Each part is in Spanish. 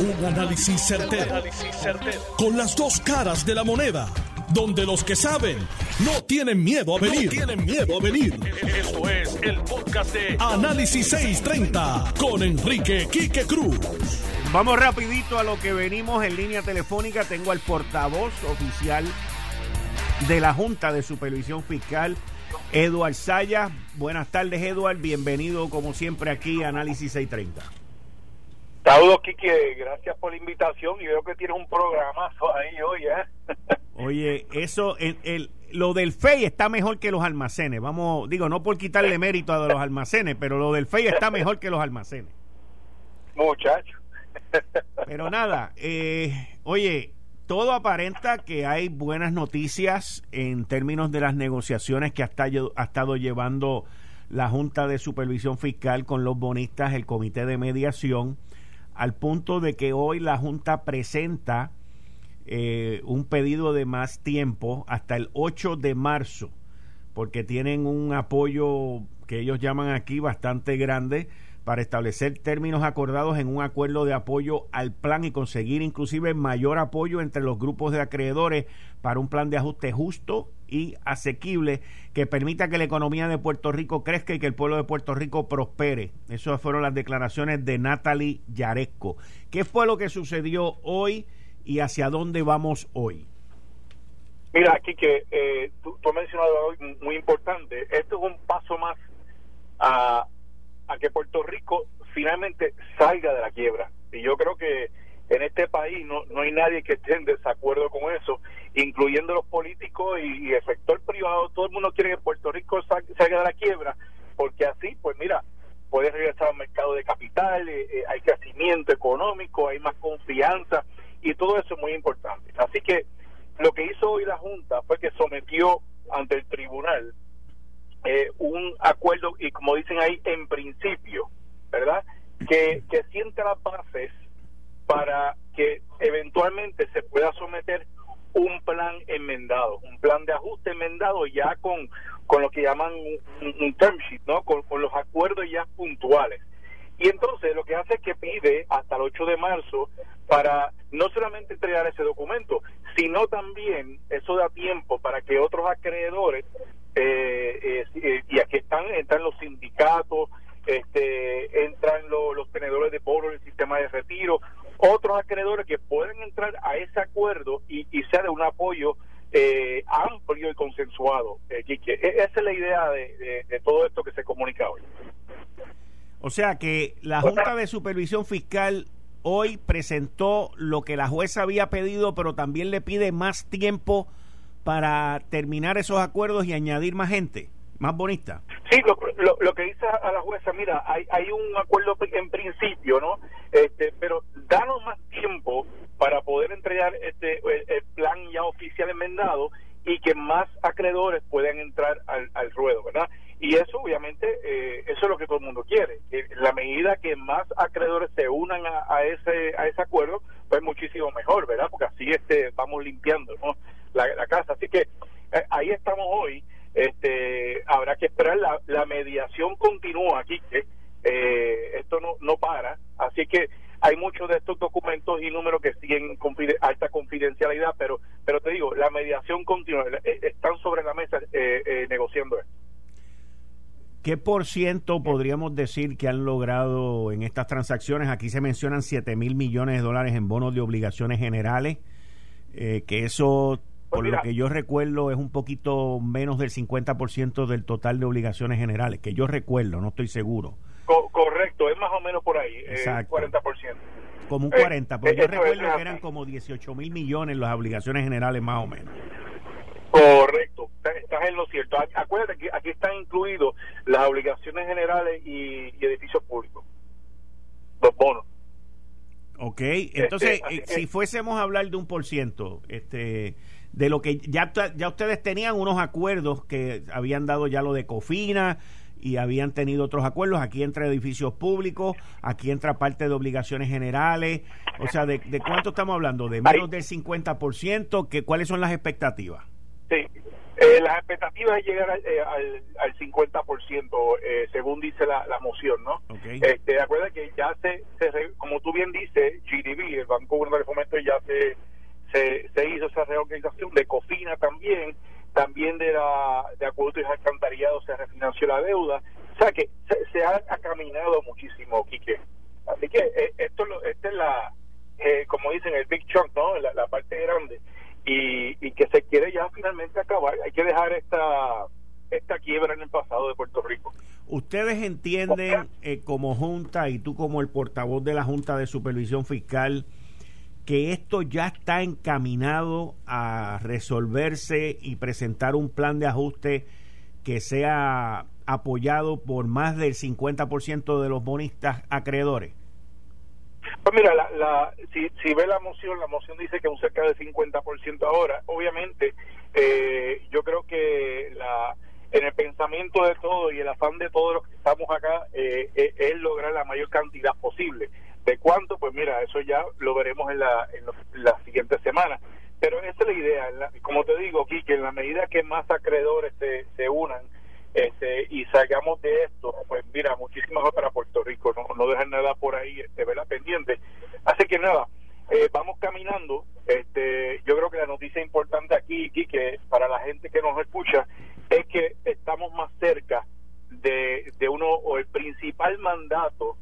Un análisis certero, Con las dos caras de la moneda. Donde los que saben no tienen miedo a venir. tienen miedo a venir. Esto es el podcast de Análisis 630 con Enrique Quique Cruz. Vamos rapidito a lo que venimos en línea telefónica. Tengo al portavoz oficial de la Junta de Supervisión Fiscal, Eduard Saya. Buenas tardes, Eduard. Bienvenido, como siempre, aquí a Análisis 630. Saludos, Quique. Gracias por la invitación. Y veo que tienes un programazo ahí hoy, ¿eh? Oye, eso, el, lo del FEI está mejor que los almacenes. Vamos, digo, no por quitarle mérito a los almacenes, pero lo del FEI está mejor que los almacenes. Muchacho. Pero nada, eh, oye, todo aparenta que hay buenas noticias en términos de las negociaciones que ha estado llevando la Junta de Supervisión Fiscal con los bonistas, el Comité de Mediación, al punto de que hoy la Junta presenta eh, un pedido de más tiempo hasta el 8 de marzo, porque tienen un apoyo que ellos llaman aquí bastante grande para establecer términos acordados en un acuerdo de apoyo al plan y conseguir inclusive mayor apoyo entre los grupos de acreedores para un plan de ajuste justo y asequible que permita que la economía de Puerto Rico crezca y que el pueblo de Puerto Rico prospere. Esas fueron las declaraciones de Natalie Yaresco. ¿Qué fue lo que sucedió hoy? y hacia dónde vamos hoy? Mira, aquí eh, tú, has mencionado algo muy importante. Esto es un paso más a, que Puerto Rico finalmente salga de la quiebra. Y yo creo que en este país no, no hay nadie que esté en desacuerdo con eso, incluyendo los políticos y, el sector privado. Todo el mundo quiere que Puerto Rico salga de la quiebra, porque así, pues mira, puede regresar al mercado de capital, eh, eh, hay crecimiento económico, hay más confianza y todo eso es muy importante. Así que lo que hizo hoy la Junta fue que sometió ante el tribunal eh, un acuerdo, y como dicen ahí, en principio, ¿verdad? Que, que siente las bases para que eventualmente se pueda someter un plan enmendado, un plan de ajuste enmendado ya con, con lo que llaman un, term sheet, ¿no? Con, con, los acuerdos ya puntuales. Y entonces lo que hace es que pide hasta el 8 de marzo para no solamente entregar ese documento, sino también eso da tiempo para que otros acreedores, eh, eh, eh, y aquí están, entran los sindicatos, este, entran los tenedores de pobres del sistema de retiro, otros acreedores que pueden entrar a ese acuerdo y, y sea de un apoyo amplio y consensuado. E, esa es la idea de, de todo esto que se comunica hoy. O sea que la Junta de Supervisión Fiscal hoy presentó lo que la jueza había pedido, pero también le pide más tiempo para terminar esos acuerdos y añadir más gente, más bonita. Sí, lo, que dice a la jueza, mira, hay, hay un acuerdo en principio, ¿no? Este, pero danos más tiempo para poder entregar este el, plan ya oficial enmendado y que más acreedores puedan entrar al, ruedo, ¿verdad? Y eso obviamente, eh, eso es lo que todo el mundo quiere. la medida que más acreedores se unan a, ese a ese acuerdo, pues muchísimo mejor, ¿verdad? Porque así este vamos limpiando la, casa. Así que eh, ahí estamos hoy. Este, habrá que esperar. La, la mediación continúa aquí, que eh, esto no, no para. Así que hay muchos de estos documentos y números que siguen alta confidencialidad, pero pero te digo, la mediación continúa. Están sobre la mesa negociando esto. ¿Qué por ciento podríamos decir que han logrado en estas transacciones? Aquí se mencionan 7 mil millones de dólares en bonos de obligaciones generales, eh, que eso, pues por lo que yo recuerdo, es un poquito menos del 50% del total de obligaciones generales, que yo recuerdo, no estoy seguro. correcto, es más o menos por ahí, eh, 40%. Como un 40%, eh, porque yo recuerdo que eran como 18 mil millones las obligaciones generales más o menos. Correcto, estás en lo cierto. Acuérdate que aquí están incluidos las obligaciones generales y, edificios públicos, los bonos. Ok, entonces, este, eh, si fuésemos a hablar de un por ciento, este, de lo que ya, ya ustedes tenían unos acuerdos que habían dado ya lo de Cofina y habían tenido otros acuerdos, aquí entra edificios públicos, aquí entra parte de obligaciones generales, o sea, ¿de, de cuánto estamos hablando? ¿De menos del 50%? Que, ¿Cuáles son las expectativas? Sí, Eh, las expectativas es llegar al, eh, al, al 50%, eh, según dice la, la moción, ¿no? Okay. Este, acuerda que ya se, se, como tú bien dices, GDB, el Banco Gubernamental de Fomento, ya se, se, se, hizo esa reorganización, de COFINA también, también de la de acuerdos y alcantarillados se refinanció la deuda, o sea que se, se ha, ha, caminado muchísimo, Quique. Así que eh, esto, esta es la, eh, como dicen, el big chunk, ¿no? La, la parte grande y, y, que se quiere ya finalmente acabar. Hay que dejar esta esta quiebra en el pasado de Puerto Rico. ¿Ustedes entienden eh, como Junta y tú como el portavoz de la Junta de Supervisión Fiscal que esto ya está encaminado a resolverse y presentar un plan de ajuste que sea apoyado por más del 50% de los bonistas acreedores? Pues mira, la, la, si, si ve la moción, la moción dice que un cerca del 50% ahora. Obviamente, eh, yo creo que la, en el pensamiento de todos y el afán de todos los que estamos acá eh, eh, es lograr la mayor cantidad posible. ¿De cuánto? Pues mira, eso ya lo veremos en la, en, los, la siguiente semana. Pero esa es la idea. Como te digo, Kike, en la medida que más acreedores se, se unan, este, y salgamos de esto, pues mira, muchísimas para Puerto Rico, no, no dejar nada por ahí, este, la pendiente. Así que nada, eh, vamos caminando. Este, yo creo que la noticia importante aquí, que para la gente que nos escucha, es que estamos más cerca de, de uno o el principal mandato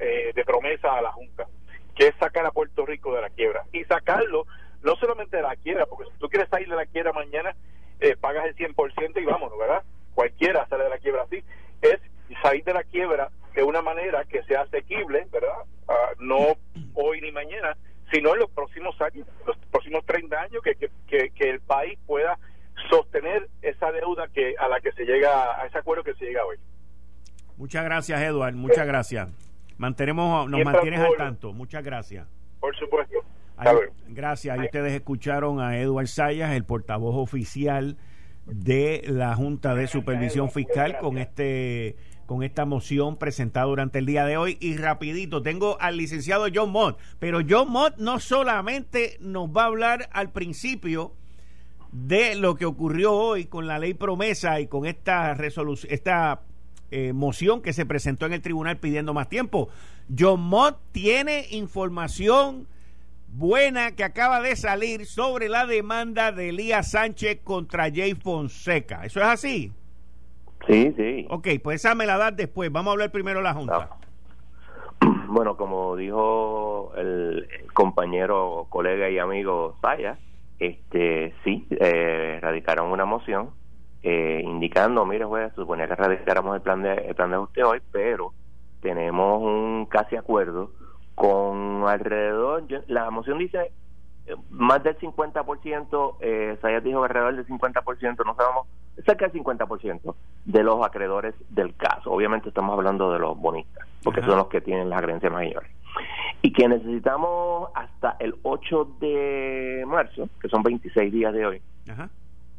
eh, de promesa a la Junta, que es sacar a Puerto Rico de la quiebra. Y sacarlo no solamente de la quiebra, porque si tú quieres salir de la quiebra mañana, eh, pagas el 100% y vámonos, ¿verdad? cualquiera sale de la quiebra así, es salir de la quiebra de una manera que sea asequible, ¿verdad? Uh, no hoy ni mañana, sino en los próximos años, los próximos 30 años, que, que, que el país pueda sostener esa deuda que a la que se llega, a ese acuerdo que se llega hoy. Muchas gracias, Eduard, muchas gracias. Mantenemos, nos mantienes al tanto, muchas gracias. Por supuesto. Ahí, gracias. Ahí ustedes escucharon a Eduard Sayas, el portavoz oficial de la Junta de Supervisión Fiscal con este con esta moción presentada durante el día de hoy y rapidito tengo al licenciado John Mott pero John Mott no solamente nos va a hablar al principio de lo que ocurrió hoy con la ley promesa y con esta resolución esta eh, moción que se presentó en el tribunal pidiendo más tiempo John Mott tiene información buena que acaba de salir sobre la demanda de Elías Sánchez contra Jay Fonseca. ¿Eso es así? Sí, sí. Ok, pues esa me la das después. Vamos a hablar primero de la Junta. No. Bueno, como dijo el, compañero, colega y amigo Saya, este, sí, eh, radicaron una moción eh, indicando, mire, juez, suponía que radicáramos el plan de el plan de ajuste hoy, pero tenemos un casi acuerdo con alrededor, la moción dice eh, más del 50%, eh, Sayas dijo alrededor del 50%, no sabemos, cerca del 50% de los acreedores del caso. Obviamente estamos hablando de los bonistas, porque Ajá. son los que tienen las creencias mayores. Y que necesitamos hasta el 8 de marzo, que son 26 días de hoy, Ajá.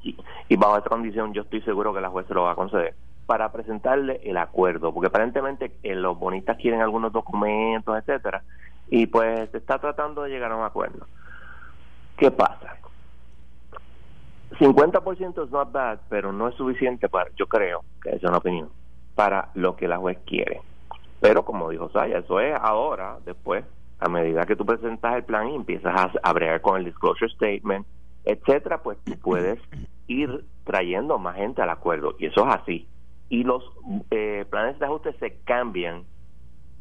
Y, y bajo esta condición yo estoy seguro que la juez se lo va a conceder para presentarle el acuerdo, porque aparentemente eh, los bonistas quieren algunos documentos, etcétera, y pues está tratando de llegar a un acuerdo. ¿Qué pasa? 50% es not bad, pero no es suficiente para, yo creo, que es una opinión, para lo que la juez quiere. Pero como dijo Saya, eso es ahora, después, a medida que tú presentas el plan y empiezas a, a con el disclosure statement, etcétera, pues tú puedes ir trayendo más gente al acuerdo, y eso es así y los eh, planes de ajuste se cambian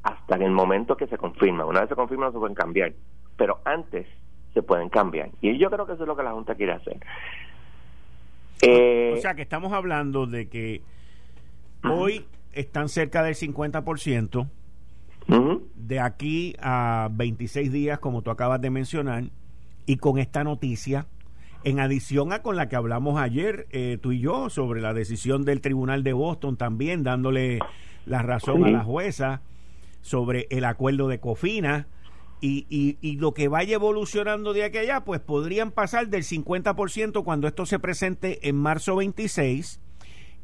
hasta en el momento que se confirman. Una vez se confirman no se pueden cambiar, pero antes se pueden cambiar. Y yo creo que eso es lo que la Junta quiere hacer. Eh, o sea que estamos hablando de que uh -huh. hoy están cerca del 50%, uh -huh. de aquí a 26 días, como tú acabas de mencionar, y con esta noticia en adición a con la que hablamos ayer eh, tú y yo sobre la decisión del Tribunal de Boston también dándole la razón sí. a la jueza sobre el acuerdo de Cofina y, y, y, lo que vaya evolucionando de aquí a allá pues podrían pasar del 50% cuando esto se presente en marzo 26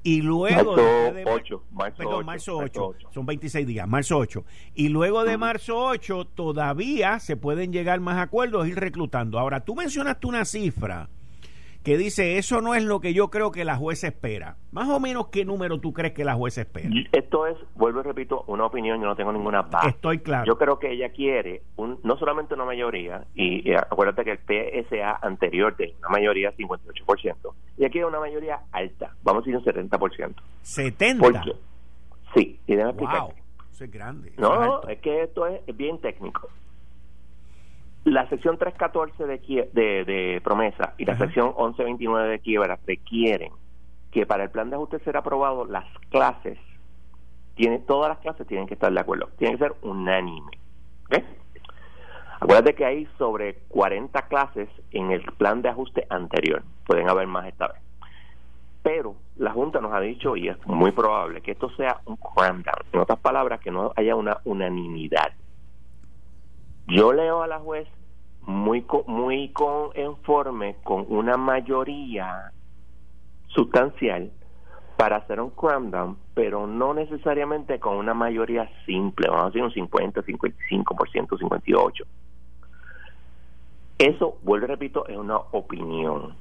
y luego marzo de, 8, marzo, perdón, 8, marzo 8, marzo 8, son 26 días, marzo 8. Y luego de marzo 8 todavía se pueden llegar más acuerdos, ir reclutando. Ahora, tú mencionaste una cifra que dice, eso no es lo que yo creo que la jueza espera. Más o menos, ¿qué número tú crees que la jueza espera? Esto es, vuelvo y repito, una opinión, yo no tengo ninguna base. Estoy claro. Yo creo que ella quiere un, no solamente una mayoría, y, acuérdate que el PSA anterior de una mayoría 58%, y aquí hay una mayoría alta, vamos a decir un 70%. ¿70%? ¿Por Sí, y déjame explicar. Eso es grande. No, no, es que esto es bien técnico la sección 314 de, de, de promesa y la sección 1129 de quiebra requieren que para el plan de ajuste ser aprobado las clases tiene todas las clases tienen que estar de acuerdo. Tienen que ser unánime. Acuérdate que hay sobre 40 clases en el plan de ajuste anterior. Pueden haber más esta vez. Pero la Junta nos ha dicho y es muy probable que esto sea un cram down. En otras palabras que no haya una unanimidad yo leo a la juez muy muy conforme con una mayoría sustancial para hacer un cram down, pero no necesariamente con una mayoría simple, vamos a decir un 50, 55%, 58%. Eso, vuelvo y repito, es una opinión.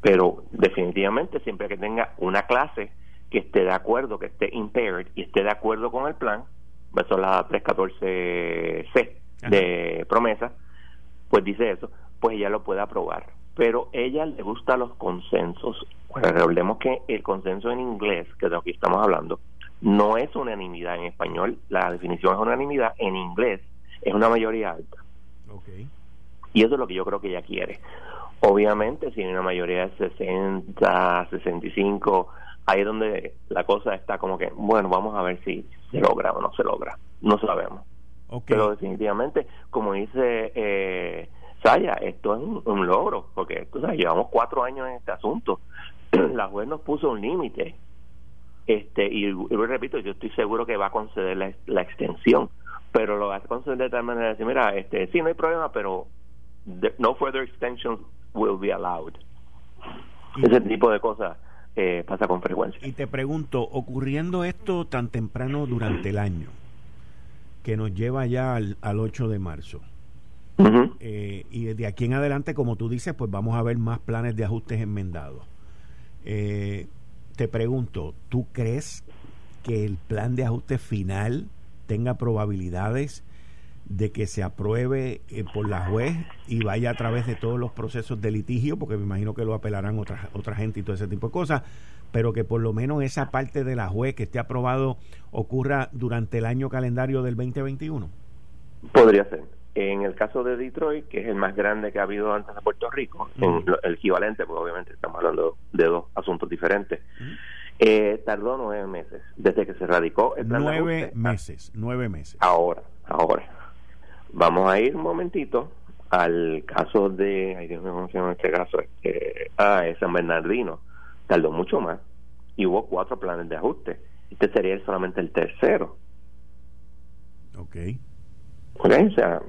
Pero definitivamente siempre que tenga una clase que esté de acuerdo, que esté impaired y esté de acuerdo con el plan, es la 314C de promesa, pues dice eso, pues ella lo puede aprobar. Pero ella le gusta los consensos. recordemos que el consenso en inglés, que de lo que estamos hablando, no es unanimidad en español, la definición es unanimidad, en inglés es una mayoría alta. Y eso es lo que yo creo que ella quiere. Obviamente, si hay una mayoría de 60, 65, ahí es donde la cosa está como que, bueno, vamos a ver si se logra o no se logra. No sabemos. Pero definitivamente, como dice eh, Saya, esto es un, logro, porque llevamos cuatro años en este asunto. la juez nos puso un límite. este Y, repito, yo estoy seguro que va a conceder la, extensión, pero lo va a conceder de tal manera de decir, mira, este, sí, no hay problema, pero no further extensions will be allowed. Ese tipo de cosas eh, pasa con frecuencia. Y te pregunto, ocurriendo esto tan temprano durante el año, que nos lleva ya al, 8 de marzo, eh, y desde aquí en adelante, como tú dices, pues vamos a ver más planes de ajustes enmendados. Eh, te pregunto, ¿tú crees que el plan de ajuste final tenga probabilidades de que se apruebe por la juez y vaya a través de todos los procesos de litigio, porque me imagino que lo apelarán otra, otra gente y todo ese tipo de cosas, pero que por lo menos esa parte de la juez que esté aprobado ocurra durante el año calendario del 2021? Podría ser. En el caso de Detroit, que es el más grande que ha habido antes de Puerto Rico, el equivalente, porque obviamente estamos hablando de dos asuntos diferentes, eh, tardó nueve meses desde que se radicó el plan Nueve meses, nueve meses. Ahora, ahora. Vamos a ir un momentito al caso de, ay Dios mío, ¿cómo se llama este caso? Este, ah, es San Bernardino tardó mucho más y hubo cuatro planes de ajuste. Este sería solamente el tercero. Ok. o sea,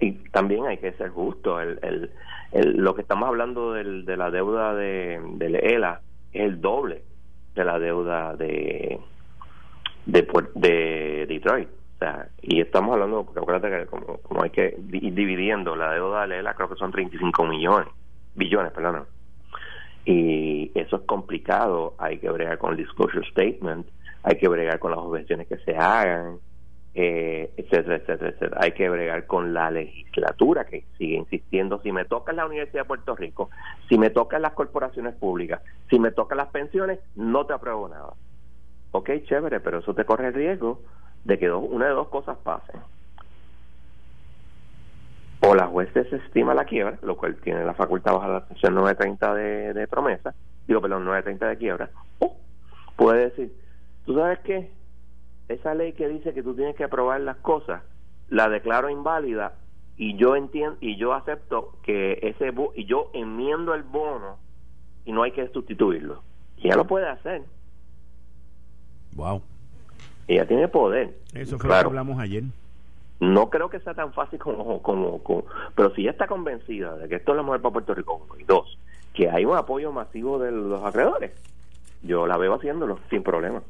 y también hay que ser justo. El, el, el, lo que estamos hablando del, de la deuda de, de ELA es el doble de la deuda de, de, de Detroit. O sea, y estamos hablando, porque acuérdate que como, hay que ir dividiendo la deuda de ELA, creo que son 35 millones, billones, perdón y eso es complicado, hay que bregar con el disclosure statement, hay que bregar con las objeciones que se hagan, eh, etcétera, etcétera, etcétera. Hay que bregar con la legislatura que sigue insistiendo, si me toca la Universidad de Puerto Rico, si me tocan las corporaciones públicas, si me tocan las pensiones, no te apruebo nada. Ok, chévere, pero eso te corre el riesgo de que una de dos cosas pasen o la juez desestima la quiebra, lo cual tiene la facultad bajo la sección 930 de, promesa, digo, perdón, 930 de quiebra, o puede decir, ¿tú sabes qué? Esa ley que dice que tú tienes que aprobar las cosas, la declaro inválida y yo entiendo y yo acepto que ese y yo enmiendo el bono y no hay que sustituirlo. Y ella lo puede hacer. Wow. Ella tiene poder. Eso fue lo que hablamos ayer. No creo que sea tan fácil como, como, pero si ella está convencida de que esto es lo mejor para Puerto Rico, y dos, que hay un apoyo masivo de los acreedores, yo la veo haciéndolo sin problema.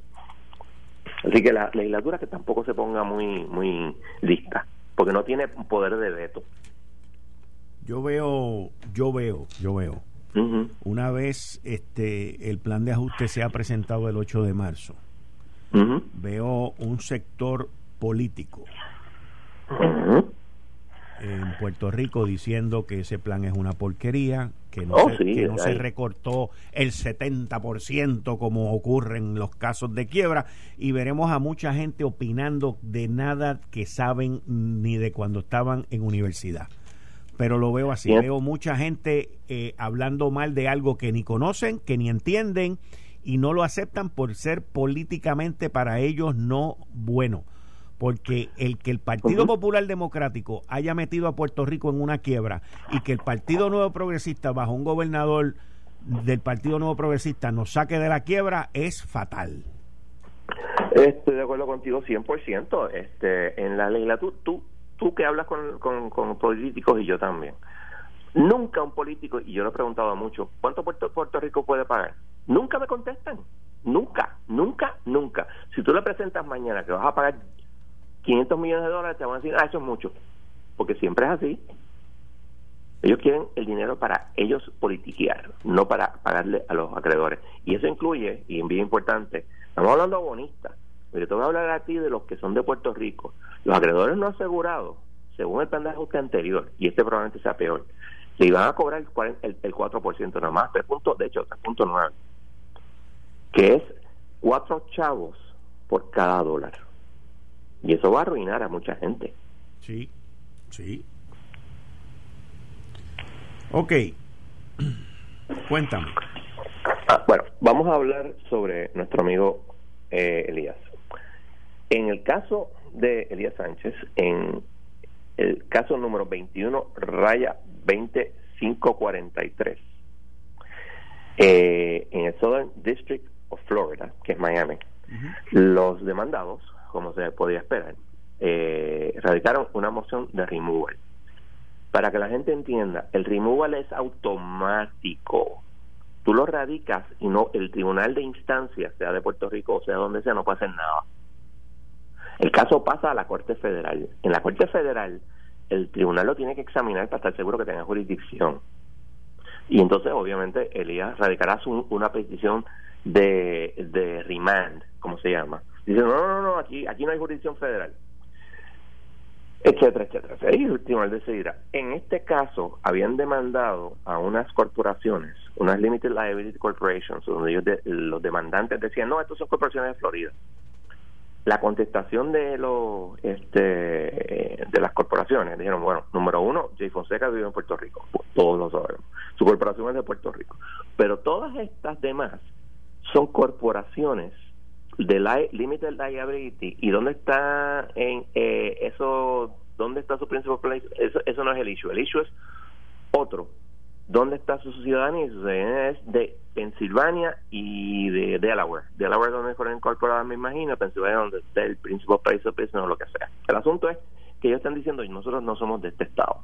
Así que la legislatura que tampoco se ponga muy muy lista, porque no tiene poder de veto. Yo veo, yo veo, yo veo. Una vez este el plan de ajuste se ha presentado el 8 de marzo, veo un sector político. En Puerto Rico diciendo que ese plan es una porquería, que no, oh, se, que no se recortó el 70% como ocurre en los casos de quiebra. Y veremos a mucha gente opinando de nada que saben ni de cuando estaban en universidad. Pero lo veo así, veo mucha gente eh, hablando mal de algo que ni conocen, que ni entienden y no lo aceptan por ser políticamente para ellos no bueno porque el que el Partido Popular Democrático haya metido a Puerto Rico en una quiebra y que el Partido Nuevo Progresista bajo un gobernador del Partido Nuevo Progresista nos saque de la quiebra es fatal. Estoy de acuerdo contigo 100%. Este, en la legislatura, tú, tú que hablas con, con, políticos y yo también, nunca un político, y yo lo he preguntado mucho, ¿cuánto Puerto, Puerto Rico puede pagar? Nunca me contestan. Nunca, nunca, nunca. Si tú le presentas mañana que vas a pagar 500 millones de dólares, te van a decir, ah, eso es mucho. Porque siempre es así. Ellos quieren el dinero para ellos politiquear, no para pagarle a los acreedores. Y eso incluye, y es bien importante, estamos hablando de bonistas, pero te voy a hablar a ti de los que son de Puerto Rico. Los acreedores no asegurados, según el plan de ajuste anterior, y este probablemente sea peor, le iban a cobrar el, el, 4% nada más, 3 puntos, de hecho, 3.9, que es cuatro chavos por cada dólar. Y eso va a arruinar a mucha gente. Sí, sí. Ok. Cuéntame. Ah, bueno, vamos a hablar sobre nuestro amigo eh, Elías. En el caso de Elías Sánchez, en el caso número 21, raya 20543, eh, en el Southern District of Florida, que es Miami, los demandados como se podía esperar, eh, radicaron una moción de removal. Para que la gente entienda, el removal es automático. Tú lo radicas y no el tribunal de instancia, sea de Puerto Rico o sea donde sea, no pasa nada. El caso pasa a la Corte Federal. En la Corte Federal, el tribunal lo tiene que examinar para estar seguro que tenga jurisdicción. Y entonces, obviamente, Elías radicará una petición de, de remand, como se llama, Dice, no, no, no, aquí, aquí no hay jurisdicción federal. Etcétera, etcétera. Ahí el tribunal decidirá. En este caso, habían demandado a unas corporaciones, unas Limited Liability Corporations, donde ellos los demandantes decían, no, estos son corporaciones de Florida. La contestación de los este de las corporaciones dijeron, bueno, número uno, Jay Fonseca vive en Puerto Rico, todos lo sabemos. Su corporación es de Puerto Rico. Pero todas estas demás son corporaciones de la limited liability y dónde está en eh, eso dónde está su principal place eso, eso no es el issue. El issue es otro. Dónde está su ciudadanía su ciudadanía es de Pensilvania y de Delaware. Delaware donde fueron incorporadas me imagino Pensilvania donde está el principal place of business o lo que sea. El asunto es que ellos están diciendo nosotros no somos de este estado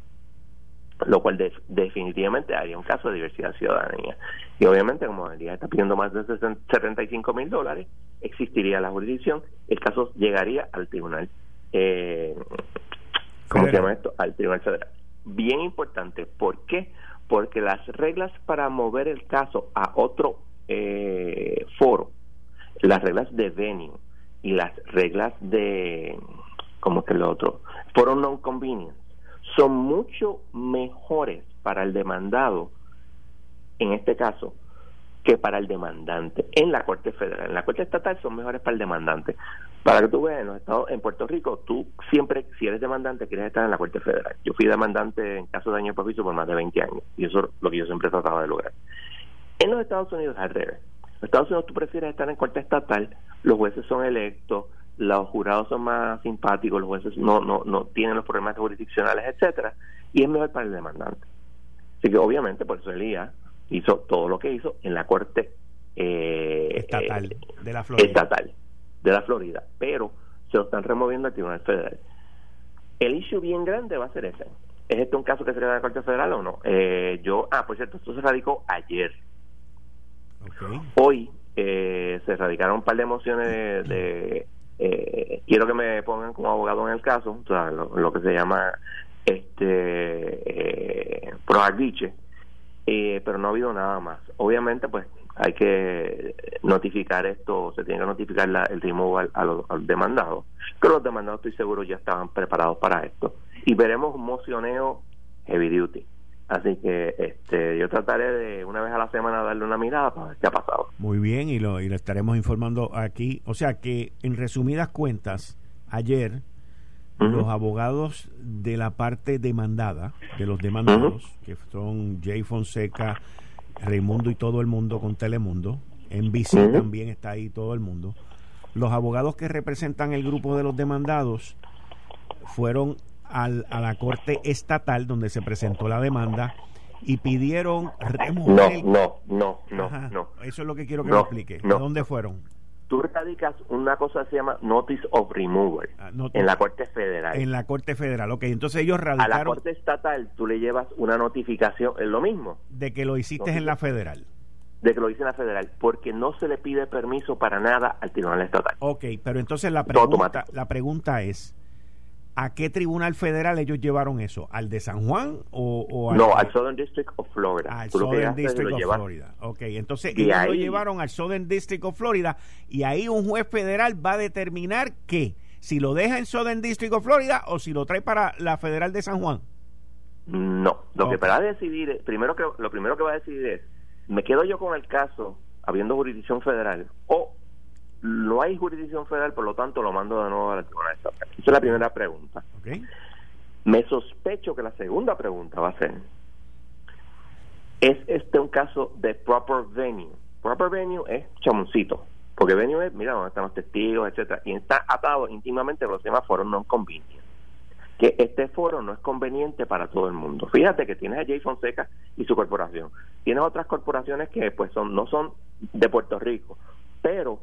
lo cual definitivamente haría un caso de diversidad de ciudadanía. Y obviamente, como el día está pidiendo más de 75 mil dólares, existiría la jurisdicción, el caso llegaría al tribunal, eh, ¿cómo se llama esto? Al tribunal federal. Bien importante, ¿por qué? Porque las reglas para mover el caso a otro eh, foro, las reglas de venue y las reglas de, ¿cómo que lo otro? Foro non-convenience son mucho mejores para el demandado, en este caso, que para el demandante en la Corte Federal. En la Corte Estatal son mejores para el demandante. Para que tú veas, en los estados, en Puerto Rico, tú siempre, si eres demandante, quieres estar en la Corte Federal. Yo fui demandante en caso de daño y por más de 20 años, y eso es lo que yo siempre trataba de lograr. En los Estados Unidos, al revés. En los Estados Unidos tú prefieres estar en Corte Estatal, los jueces son electos, los jurados son más simpáticos, los jueces no, no, no tienen los problemas jurisdiccionales, etcétera, y es mejor para el demandante. Así que obviamente por eso Elías hizo todo lo que hizo en la corte eh, estatal de la Florida. Estatal de la Florida, pero se lo están removiendo al Tribunal Federal. El issue bien grande va a ser ese. ¿Es este un caso que se queda en la Corte Federal o no? Eh, yo, ah, por cierto, esto se radicó ayer. Hoy eh, se radicaron un par de mociones de eh, quiero que me pongan como abogado en el caso, o sea, lo, que se llama este eh, eh, pero no ha habido nada más. Obviamente, pues hay que notificar esto, se tiene que notificar el removal a, los. Pero los demandados, estoy seguro, ya estaban preparados para esto. Y veremos un mocioneo heavy duty. Así que este, yo trataré de una vez a la semana darle una mirada para ver qué ha pasado. Muy bien, y lo, y lo estaremos informando aquí. O sea que, en resumidas cuentas, ayer los abogados de la parte demandada, de los demandados, que son Jay Fonseca, Raimundo y todo el mundo con Telemundo, en NBC también está ahí todo el mundo. Los abogados que representan el grupo de los demandados fueron al, a la corte estatal donde se presentó la demanda y pidieron remover no, no, no, no, Eso es lo que quiero que me explique. ¿A dónde fueron? tú radicas una cosa que se llama Notice of Removal ah, en la Corte Federal. En la Corte Federal, ok. Entonces ellos radicaron... A la Corte Estatal tú le llevas una notificación, es lo mismo. De que lo hiciste en la Federal. De que lo hice en la Federal, porque no se le pide permiso para nada al Tribunal Estatal. Ok, pero entonces la pregunta, la pregunta es, ¿A qué tribunal federal ellos llevaron eso? ¿Al de San Juan o, al No, al Southern District of Florida. Al Southern District of Florida. Ok, entonces ellos lo llevaron al Southern District of Florida y ahí un juez federal va a determinar qué, si lo deja en Southern District of Florida o si lo trae para la federal de San Juan. No, lo que va a decidir, primero que lo primero que va a decidir es, me quedo yo con el caso habiendo jurisdicción federal o no hay jurisdicción federal, por lo tanto lo mando de nuevo a la Tribunal Estatal. Esa es la primera pregunta. Me sospecho que la segunda pregunta va a ser, ¿es este un caso de proper venue? Proper venue es chamoncito, porque venue es, mira, donde están los testigos, etcétera, y está atado íntimamente a los demás foros no convenientes. Que este foro no es conveniente para todo el mundo. Fíjate que tienes a Jay Fonseca y su corporación. Tienes otras corporaciones que pues son no son de Puerto Rico, pero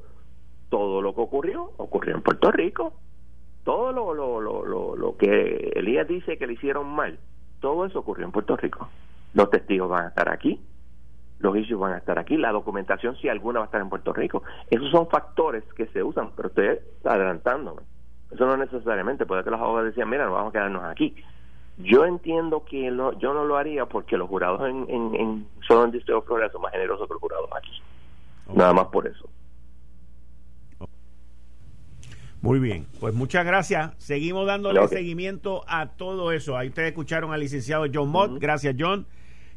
todo lo que ocurrió ocurrió en Puerto Rico. Todo lo, lo, lo, lo, que Elías dice que le hicieron mal, todo eso ocurrió en Puerto Rico. Los testigos van a estar aquí, los issues van a estar aquí, la documentación, si alguna, va a estar en Puerto Rico. Esos son factores que se usan, pero estoy adelantándome. Eso no necesariamente, puede que los abogados decían, mira, nos vamos a quedarnos aquí. Yo entiendo que yo no lo haría porque los jurados en, en, en Southern District of Florida son más generosos que los jurados aquí. Nada más por eso. Muy bien, pues muchas gracias. Seguimos dándole seguimiento a todo eso. Ahí ustedes escucharon al licenciado John Mott. Gracias, John,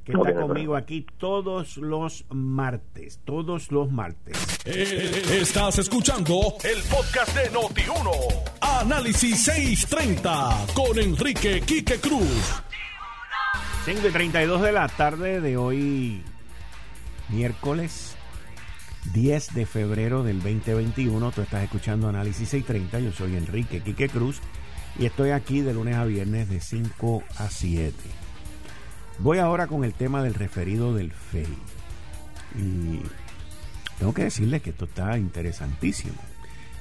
que está conmigo aquí todos los martes. Todos los martes. Eh, estás escuchando el podcast de Noti1. Análisis 630 con Enrique Quique Cruz. 5 y 32 de la tarde de hoy, miércoles 10 de febrero del 2021. Tú estás escuchando Análisis 630. Yo soy Enrique Quique Cruz y estoy aquí de lunes a viernes de 5 a 7. Voy ahora con el tema del referido del FEI. Y tengo que decirles que esto está interesantísimo.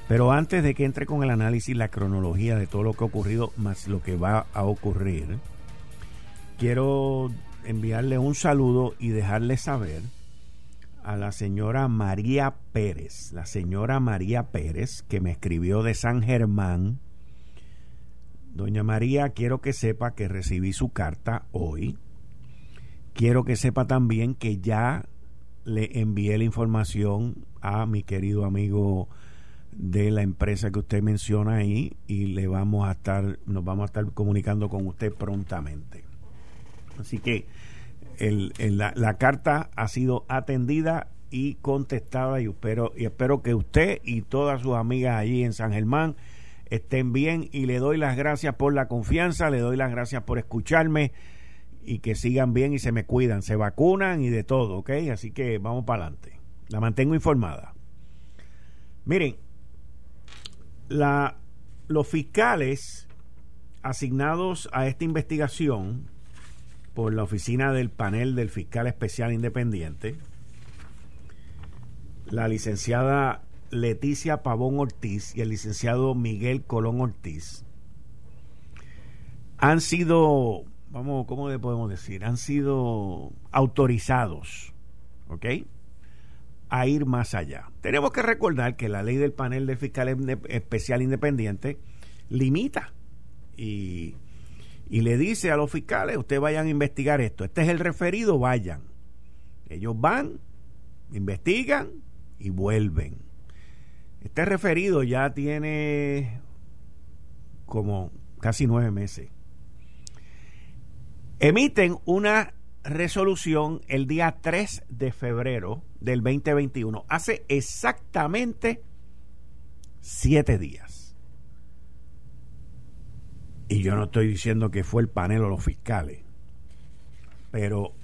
Pero antes de que entre con el análisis, la cronología de todo lo que ha ocurrido, más lo que va a ocurrir, quiero enviarle un saludo y dejarle saber a la señora María Pérez, la señora María Pérez, que me escribió de San Germán. Doña María, quiero que sepa que recibí su carta hoy. Quiero que sepa también que ya le envié la información a mi querido amigo de la empresa que usted menciona ahí y le vamos a estar nos vamos a estar comunicando con usted prontamente. Así que la, carta ha sido atendida y contestada y espero, y espero que usted y todas sus amigas allí en San Germán estén bien y le doy las gracias por la confianza, le doy las gracias por escucharme y que sigan bien y se me cuidan, se vacunan y de todo, ¿ok? Así que vamos para adelante. La mantengo informada. Miren, la, los fiscales asignados a esta investigación por la oficina del panel del fiscal especial independiente, la licenciada Leticia Pavón Ortiz y el licenciado Miguel Colón Ortiz, han sido, vamos, ¿cómo le podemos decir? Han sido autorizados, ¿ok? A ir más allá. Tenemos que recordar que la ley del panel del fiscal especial independiente limita y y le dice a los fiscales, ustedes vayan a investigar esto. Este es el referido, vayan. Ellos van, investigan y vuelven. Este referido ya tiene como casi nueve meses. Emiten una resolución el día 3 de febrero del 2021, hace exactamente siete días. Y yo no estoy diciendo que fue el panel o los fiscales, pero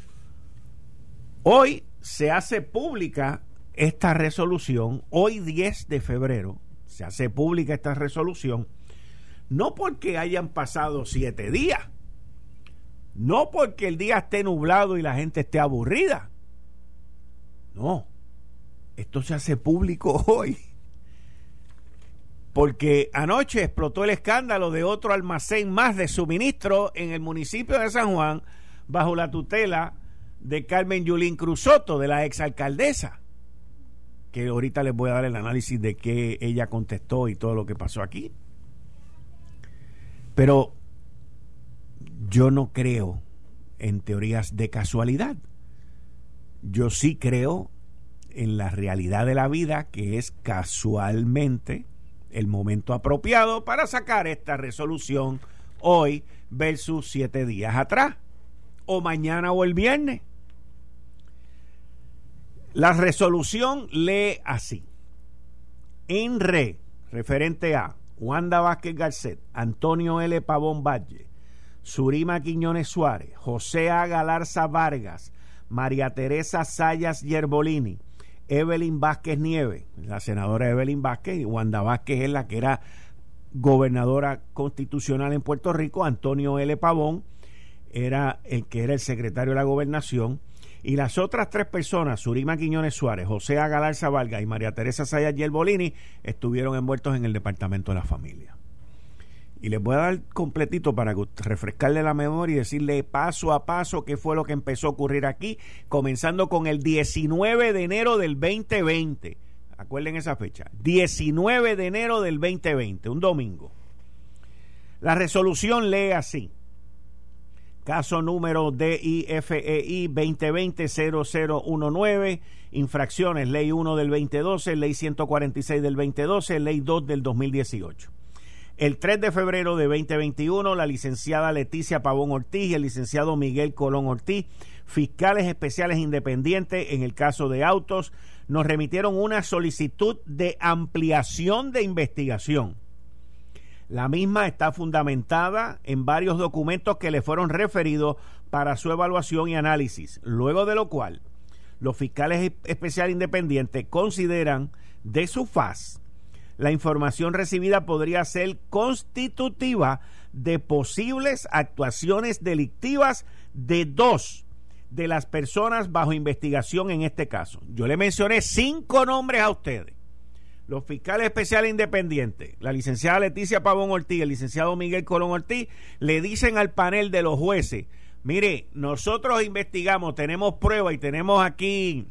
hoy se hace pública esta resolución, hoy 10 de febrero, se hace pública esta resolución, no porque hayan pasado siete días, no porque el día esté nublado y la gente esté aburrida. No. Esto se hace público hoy. Porque anoche explotó el escándalo de otro almacén más de suministro en el municipio de San Juan bajo la tutela de Carmen Yulín Cruzoto, de la exalcaldesa. Que ahorita les voy a dar el análisis de qué ella contestó y todo lo que pasó aquí. Pero yo no creo en teorías de casualidad. Yo sí creo en la realidad de la vida, que es casualmente el momento apropiado para sacar esta resolución hoy versus siete días atrás, o mañana o el viernes. La resolución lee así. En re, referente a Wanda Vázquez Garcet, Antonio L. Pavón Valle, Surima Quiñones Suárez, José A. Galarza Vargas, María Teresa Sayas Yerbolini, Evelyn Vázquez Nieve, la senadora Evelyn Vázquez, y Wanda Vázquez es la que era gobernadora constitucional en Puerto Rico, Antonio L. Pavón era el que era el secretario de la gobernación, y las otras tres personas, Surima Quiñones Suárez, José A. Galarza Vargas y María Teresa Sayas Yerbolini, estuvieron envueltos en el Departamento de la Familia. Y les voy a dar completito para refrescarle la memoria y decirle paso a paso qué fue lo que empezó a ocurrir aquí, comenzando con el 19 de enero del 2020. Acuerden esa fecha. 19 de enero del 2020, un domingo. La resolución lee así. Caso número DIFEI 2020-0019, infracciones, ley 1 del 2012, ley 146 del 2012, ley 2 del 2018. El 3 de febrero de 2021, la licenciada Leticia Pavón Ortiz y el licenciado Miguel Colón Ortiz, fiscales especiales independientes en el caso de autos, nos remitieron una solicitud de ampliación de investigación. La misma está fundamentada en varios documentos que le fueron referidos para su evaluación y análisis, luego de lo cual los fiscales especiales independientes consideran de su faz la información recibida podría ser constitutiva de posibles actuaciones delictivas de dos de las personas bajo investigación en este caso. Yo le mencioné cinco nombres a ustedes. Los fiscales especiales independientes, la licenciada Leticia Pavón Ortiz, el licenciado Miguel Colón Ortiz, le dicen al panel de los jueces, mire, nosotros investigamos, tenemos prueba y tenemos aquí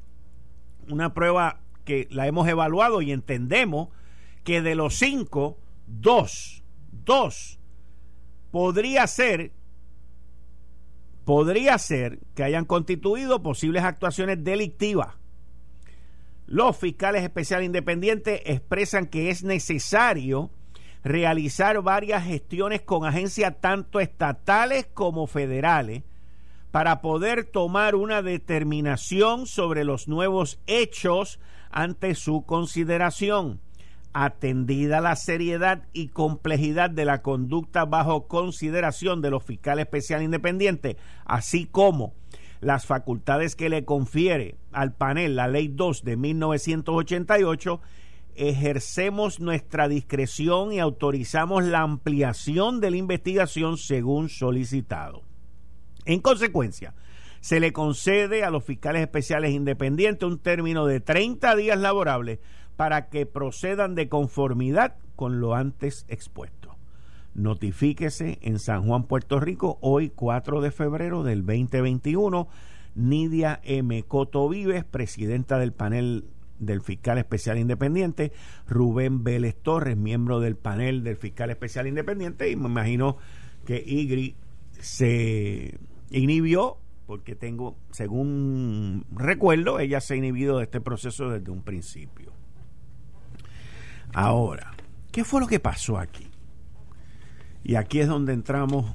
una prueba que la hemos evaluado y entendemos que de los cinco, dos, dos, podría ser, podría ser que hayan constituido posibles actuaciones delictivas. Los fiscales especiales independientes expresan que es necesario realizar varias gestiones con agencias tanto estatales como federales para poder tomar una determinación sobre los nuevos hechos ante su consideración atendida la seriedad y complejidad de la conducta bajo consideración de los fiscales especiales independientes, así como las facultades que le confiere al panel la Ley 2 de 1988, ejercemos nuestra discreción y autorizamos la ampliación de la investigación según solicitado. En consecuencia, se le concede a los fiscales especiales independientes un término de 30 días laborables para que procedan de conformidad con lo antes expuesto. Notifíquese en San Juan, Puerto Rico, hoy 4 de febrero del 2021. Nidia M. Coto Vives, presidenta del panel del fiscal especial independiente, Rubén Vélez Torres, miembro del panel del fiscal especial independiente, y me imagino que Igri se inhibió, porque tengo, según recuerdo, ella se ha inhibido de este proceso desde un principio. Ahora, ¿qué fue lo que pasó aquí? Y aquí es donde entramos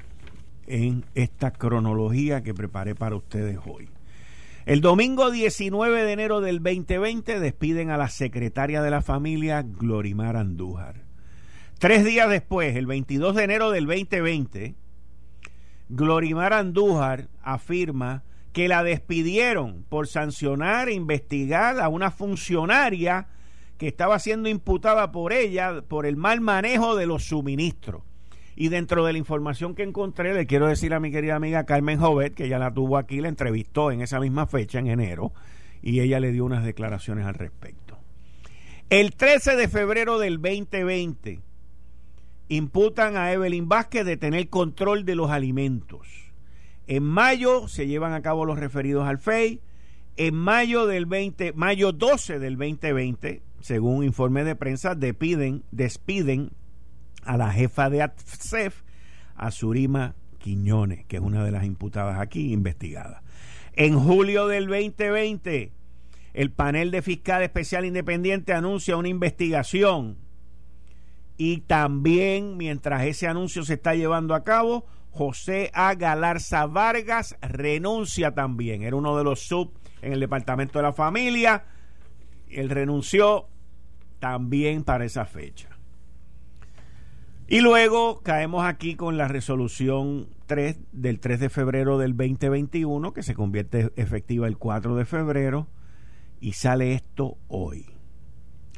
en esta cronología que preparé para ustedes hoy. El domingo 19 de enero del 2020 despiden a la secretaria de la familia, Glorimar Andújar. Tres días después, el 22 de enero del 2020, Glorimar Andújar afirma que la despidieron por sancionar e investigar a una funcionaria que estaba siendo imputada por ella por el mal manejo de los suministros. Y dentro de la información que encontré, le quiero decir a mi querida amiga Carmen Jovet, que ya la tuvo aquí, la entrevistó en esa misma fecha, en enero, y ella le dio unas declaraciones al respecto. El 13 de febrero del 2020, imputan a Evelyn Vázquez de tener control de los alimentos. En mayo se llevan a cabo los referidos al FEI. En mayo del 20, mayo 12 del 2020, según informe de prensa, despiden, despiden a la jefa de ATSEF, a Surima Quiñones, que es una de las imputadas aquí investigada. En julio del 2020, el panel de fiscal especial independiente anuncia una investigación y también mientras ese anuncio se está llevando a cabo, José A. Galarza Vargas renuncia también. Era uno de los sub en el Departamento de la Familia. Él renunció también para esa fecha. Y luego caemos aquí con la resolución 3 del 3 de febrero del 2021, que se convierte efectiva el 4 de febrero, y sale esto hoy.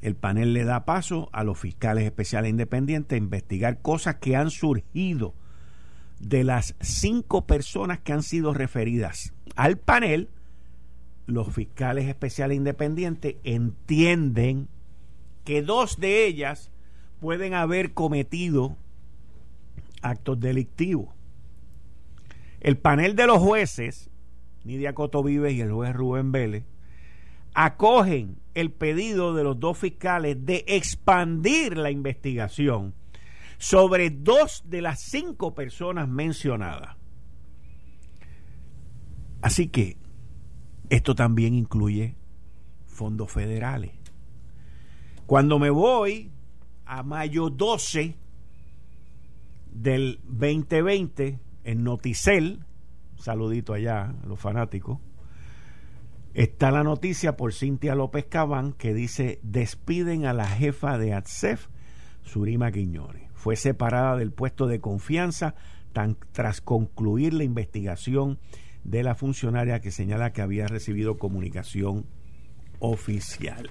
El panel le da paso a los fiscales especiales independientes a investigar cosas que han surgido de las cinco personas que han sido referidas al panel. Los fiscales especiales independientes entienden que dos de ellas pueden haber cometido actos delictivos. El panel de los jueces, Nidia Coto Vives y el juez Rubén Vélez, acogen el pedido de los dos fiscales de expandir la investigación sobre dos de las cinco personas mencionadas. Así que esto también incluye fondos federales. Cuando me voy a mayo 12 del 2020 en Noticel, saludito allá a los fanáticos, Está la noticia por Cintia López Cabán que dice despiden a la jefa de ATSEF, Surima Quiñones. Fue separada del puesto de confianza tras concluir la investigación de la funcionaria que señala que había recibido comunicación oficial.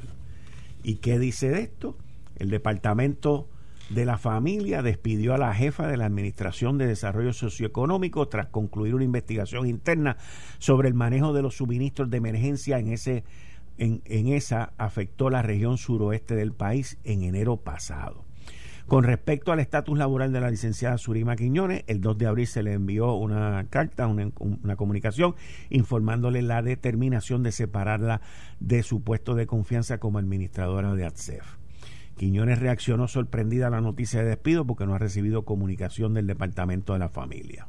¿Y qué dice de esto? El departamento de la familia despidió a la jefa de la Administración de Desarrollo Socioeconómico tras concluir una investigación interna sobre el manejo de los suministros de emergencia en ese en, en esa afectó la región suroeste del país en enero pasado. Con respecto al estatus laboral de la licenciada Surima Quiñones, el 2 de abril se le envió una carta, una, comunicación, informándole la determinación de separarla de su puesto de confianza como administradora de ATSEF. Quiñones reaccionó sorprendida a la noticia de despido porque no ha recibido comunicación del Departamento de la Familia.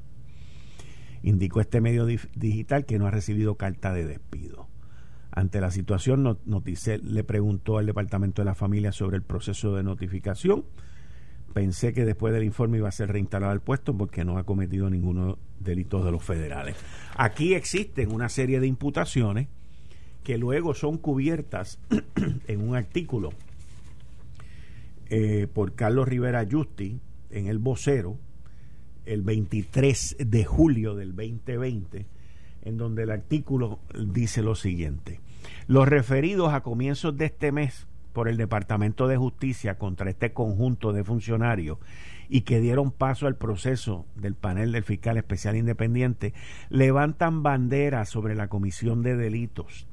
Indicó este medio digital que no ha recibido carta de despido. Ante la situación, Noticel le preguntó al Departamento de la Familia sobre el proceso de notificación. Pensé que después del informe iba a ser reinstalado al puesto porque no ha cometido ninguno delitos de los federales. Aquí existen una serie de imputaciones que luego son cubiertas en un artículo eh, por Carlos Rivera Justi en el vocero el 23 de julio del 2020, en donde el artículo dice lo siguiente. Los referidos a comienzos de este mes por el Departamento de Justicia contra este conjunto de funcionarios y que dieron paso al proceso del panel del fiscal especial independiente levantan banderas sobre la comisión de delitos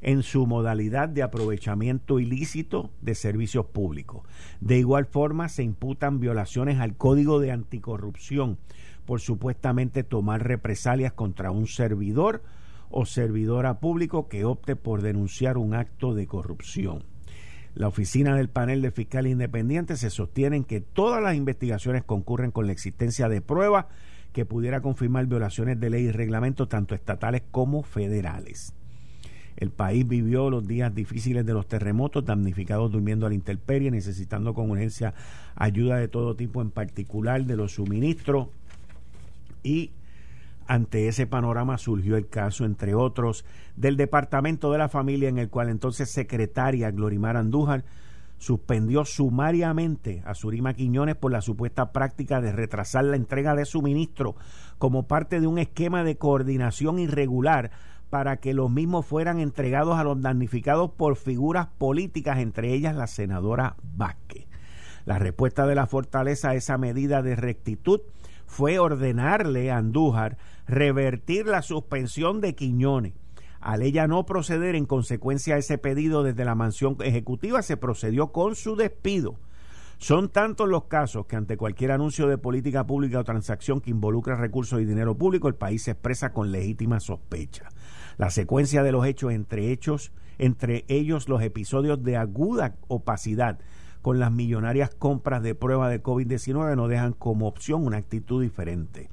en su modalidad de aprovechamiento ilícito de servicios públicos. De igual forma, se imputan violaciones al Código de Anticorrupción por supuestamente tomar represalias contra un servidor o servidora público que opte por denunciar un acto de corrupción. La oficina del panel de fiscal independiente se sostiene que todas las investigaciones concurren con la existencia de pruebas que pudiera confirmar violaciones de ley y reglamentos tanto estatales como federales. El país vivió los días difíciles de los terremotos, damnificados durmiendo a la intemperie, necesitando con urgencia ayuda de todo tipo, en particular de los suministros. Y ante ese panorama surgió el caso, entre otros, del Departamento de la Familia, en el cual entonces secretaria Glorimar Andújar suspendió sumariamente a Surima Quiñones por la supuesta práctica de retrasar la entrega de suministro como parte de un esquema de coordinación irregular para que los mismos fueran entregados a los damnificados por figuras políticas, entre ellas la senadora Vázquez. La respuesta de la fortaleza a esa medida de rectitud fue ordenarle a Andújar revertir la suspensión de Quiñones. Al ella no proceder en consecuencia a ese pedido desde la mansión ejecutiva, se procedió con su despido. Son tantos los casos que ante cualquier anuncio de política pública o transacción que involucra recursos y dinero público, el país se expresa con legítima sospecha. La secuencia de los hechos entre hechos, entre ellos los episodios de aguda opacidad con las millonarias compras de prueba de COVID-19 no dejan como opción una actitud diferente.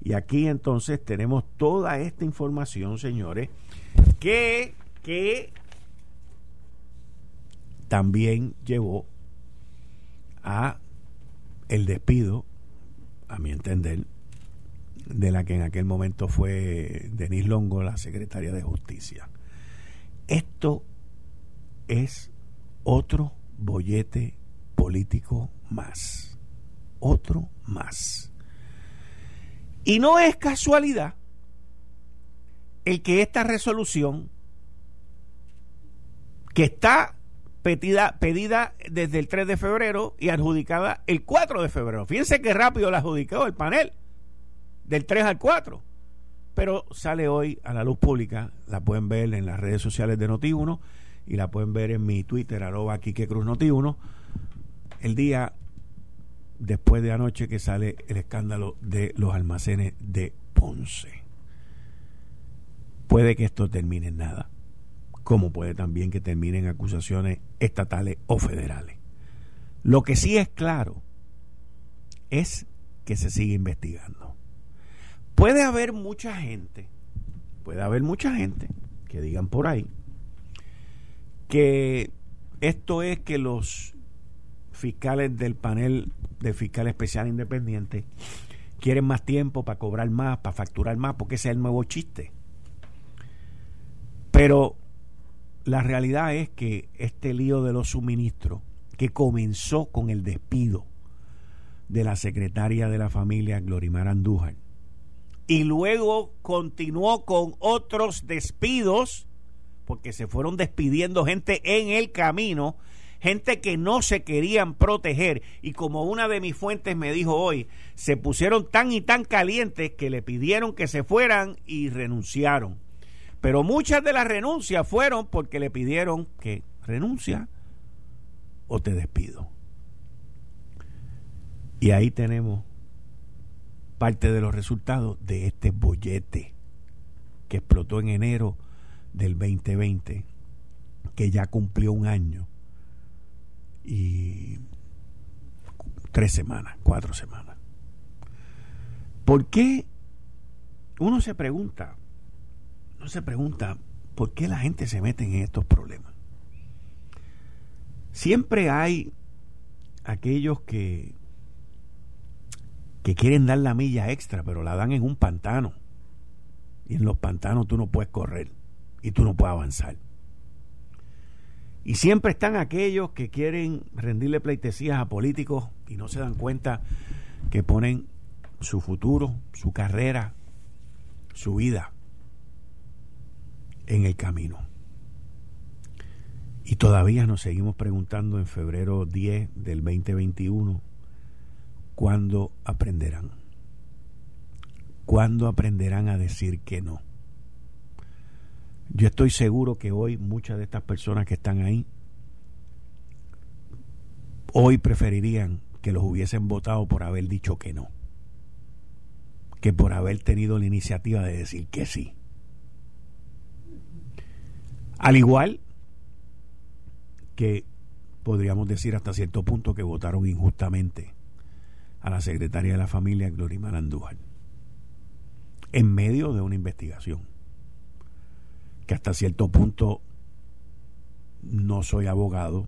Y aquí entonces tenemos toda esta información, señores, que, que también llevó a el despido, a mi entender, de la que en aquel momento fue Denise Longo, la secretaria de Justicia. Esto es otro bollete político más. Otro más. Y no es casualidad el que esta resolución, que está pedida, pedida desde el 3 de febrero y adjudicada el 4 de febrero. Fíjense qué rápido la adjudicó el panel del 3 al 4. Pero sale hoy a la luz pública, la pueden ver en las redes sociales de Noti1 y la pueden ver en mi Twitter, arroba Quique Cruz Noti1, el día después de anoche que sale el escándalo de los almacenes de Ponce. Puede que esto termine en nada, como puede también que terminen acusaciones estatales o federales. Lo que sí es claro es que se sigue investigando. Puede haber mucha gente, puede haber mucha gente que digan por ahí que esto es que los fiscales del panel de fiscal especial independiente quieren más tiempo para cobrar más, para facturar más, porque ese es el nuevo chiste. Pero la realidad es que este lío de los suministros, que comenzó con el despido de la secretaria de la familia Glorimar Andújar, y luego continuó con otros despidos, porque se fueron despidiendo gente en el camino, gente que no se querían proteger y como una de mis fuentes me dijo hoy, se pusieron tan y tan calientes que le pidieron que se fueran y renunciaron. Pero muchas de las renuncias fueron porque le pidieron que renuncia o te despido. Y ahí tenemos parte de los resultados de este bollete que explotó en enero del 2020, que ya cumplió un año y tres semanas, cuatro semanas. ¿Por qué? Uno se pregunta, uno se pregunta, ¿por qué la gente se mete en estos problemas? Siempre hay aquellos que que quieren dar la milla extra, pero la dan en un pantano. Y en los pantanos tú no puedes correr y tú no puedes avanzar. Y siempre están aquellos que quieren rendirle pleitesías a políticos y no se dan cuenta que ponen su futuro, su carrera, su vida en el camino. Y todavía nos seguimos preguntando en febrero 10 del 2021 ¿Cuándo aprenderán? ¿Cuándo aprenderán a decir que no? Yo estoy seguro que hoy muchas de estas personas que están ahí, hoy preferirían que los hubiesen votado por haber dicho que no, que por haber tenido la iniciativa de decir que sí. Al igual que podríamos decir hasta cierto punto que votaron injustamente a la secretaria de la familia, Glorimar Andújar. en medio de una investigación. Que hasta cierto punto no soy abogado,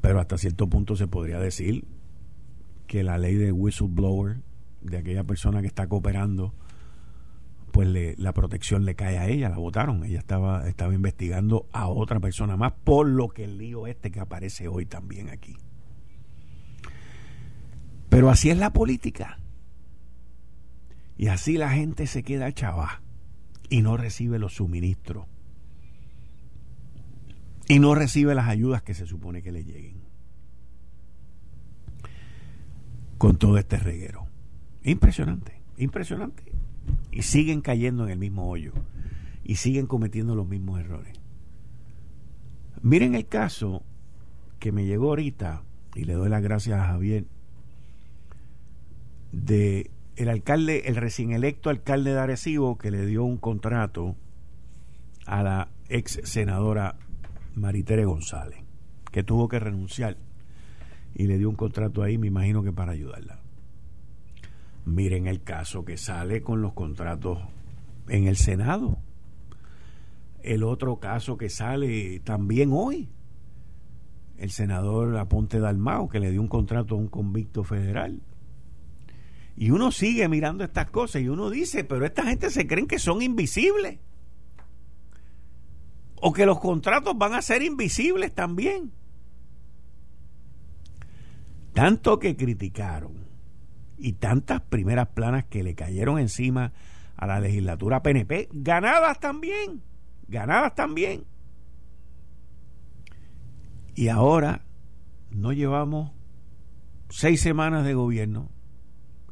pero hasta cierto punto se podría decir que la ley de whistleblower, de aquella persona que está cooperando, pues la protección le cae a ella, la votaron. Ella estaba, estaba investigando a otra persona más por lo que el lío este que aparece hoy también aquí. Pero así es la política. Y así la gente se queda chava y no recibe los suministros. Y no recibe las ayudas que se supone que le lleguen. Con todo este reguero. Impresionante, impresionante. Y siguen cayendo en el mismo hoyo. Y siguen cometiendo los mismos errores. Miren el caso que me llegó ahorita, y le doy las gracias a Javier de el alcalde, el recién electo alcalde de Arecibo que le dio un contrato a la ex senadora Maritere González, que tuvo que renunciar y le dio un contrato ahí, me imagino que para ayudarla. Miren el caso que sale con los contratos en el Senado. El otro caso que sale también hoy. El senador Aponte Dalmao, que le dio un contrato a un convicto federal. Y uno sigue mirando estas cosas y uno dice, pero esta gente se creen que son invisibles. O que los contratos van a ser invisibles también. Tanto que criticaron y tantas primeras planas que le cayeron encima a la legislatura PNP, ganadas también, ganadas también. Y ahora no llevamos seis semanas de gobierno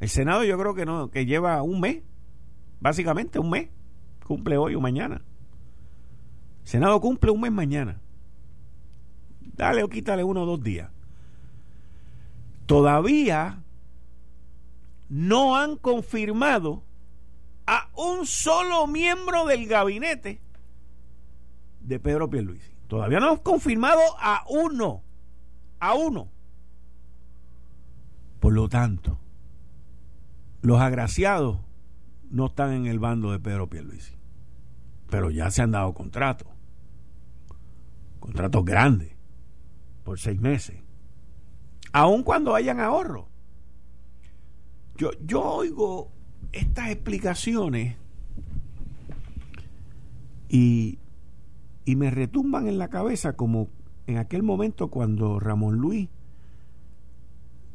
el Senado yo creo que no, que lleva un mes, básicamente un mes, cumple hoy o mañana. El Senado cumple un mes mañana. Dale o quítale uno o dos días. Todavía no han confirmado a un solo miembro del gabinete de Pedro Pierluisi. Todavía no han confirmado a uno, a uno. Por lo tanto, los agraciados no están en el bando de Pedro Pierluisi, pero ya se han dado contratos, contratos grandes, por seis meses, aun cuando hayan ahorro. Yo, yo oigo estas explicaciones y, y me retumban en la cabeza como en aquel momento cuando Ramón Luis,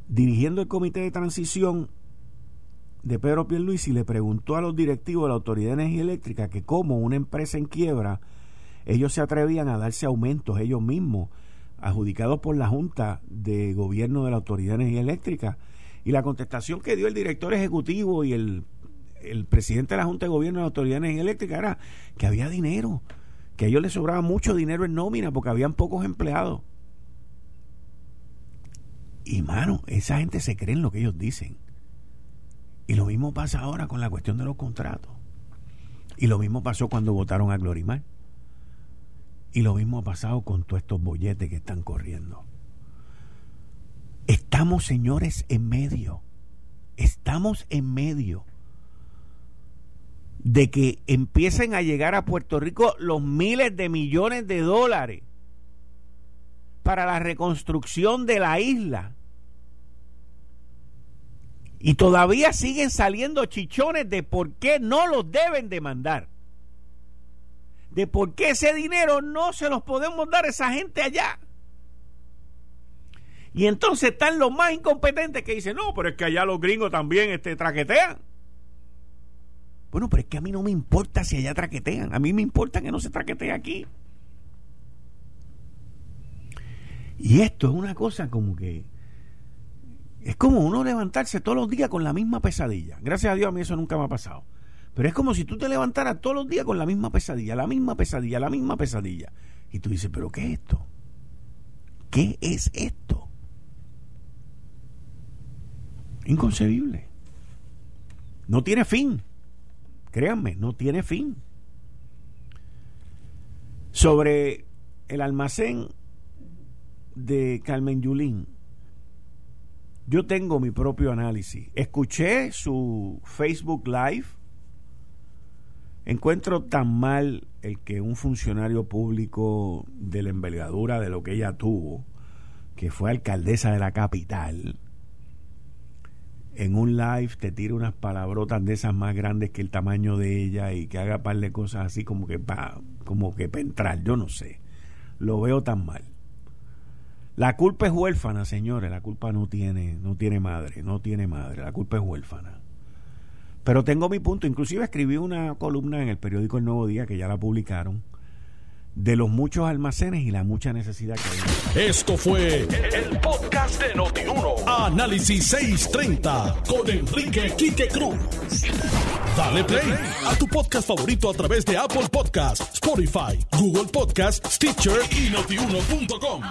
dirigiendo el comité de transición, de Pedro Pierluisi le preguntó a los directivos de la Autoridad de Energía Eléctrica que como una empresa en quiebra, ellos se atrevían a darse aumentos ellos mismos, adjudicados por la Junta de Gobierno de la Autoridad de Energía Eléctrica. Y la contestación que dio el director ejecutivo y el, el presidente de la Junta de Gobierno de la Autoridad de Energía Eléctrica era que había dinero, que a ellos les sobraba mucho dinero en nómina porque habían pocos empleados. Y mano, esa gente se cree en lo que ellos dicen. Y lo mismo pasa ahora con la cuestión de los contratos. Y lo mismo pasó cuando votaron a Glorimar. Y lo mismo ha pasado con todos estos bolletes que están corriendo. Estamos, señores, en medio. Estamos en medio de que empiecen a llegar a Puerto Rico los miles de millones de dólares para la reconstrucción de la isla y todavía siguen saliendo chichones de por qué no los deben demandar. De por qué ese dinero no se los podemos dar a esa gente allá. Y entonces están los más incompetentes que dicen, no, pero es que allá los gringos también este, traquetean. Bueno, pero es que a mí no me importa si allá traquetean. A mí me importa que no se traquetee aquí. Y esto es una cosa como que es como uno levantarse todos los días con la misma pesadilla. Gracias a Dios a mí eso nunca me ha pasado. Pero es como si tú te levantaras todos los días con la misma pesadilla, la misma pesadilla, la misma pesadilla. Y tú dices, pero ¿qué es esto? ¿Qué es esto? Inconcebible. No tiene fin. Créanme, no tiene fin. Sobre el almacén de Carmen Yulín Yo tengo mi propio análisis. Escuché su Facebook Live. Encuentro tan mal el que un funcionario público de la envergadura de lo que ella tuvo, que fue alcaldesa de la capital, en un live te tire unas palabrotas de esas más grandes que el tamaño de ella y que haga par de cosas así como que pa, como que para entrar, yo no sé. Lo veo tan mal. La culpa es huérfana, señores. La culpa no tiene, no tiene madre, no tiene madre. La culpa es huérfana. Pero tengo mi punto. Inclusive escribí una columna en el periódico El Nuevo Día, que ya la publicaron, de los muchos almacenes y la mucha necesidad que hay. Esto fue el, podcast de Notiuno. Análisis 630 con Enrique Quique Cruz. Dale play a tu podcast favorito a través de Apple Podcasts, Spotify, Google Podcasts, Stitcher y notiuno.com.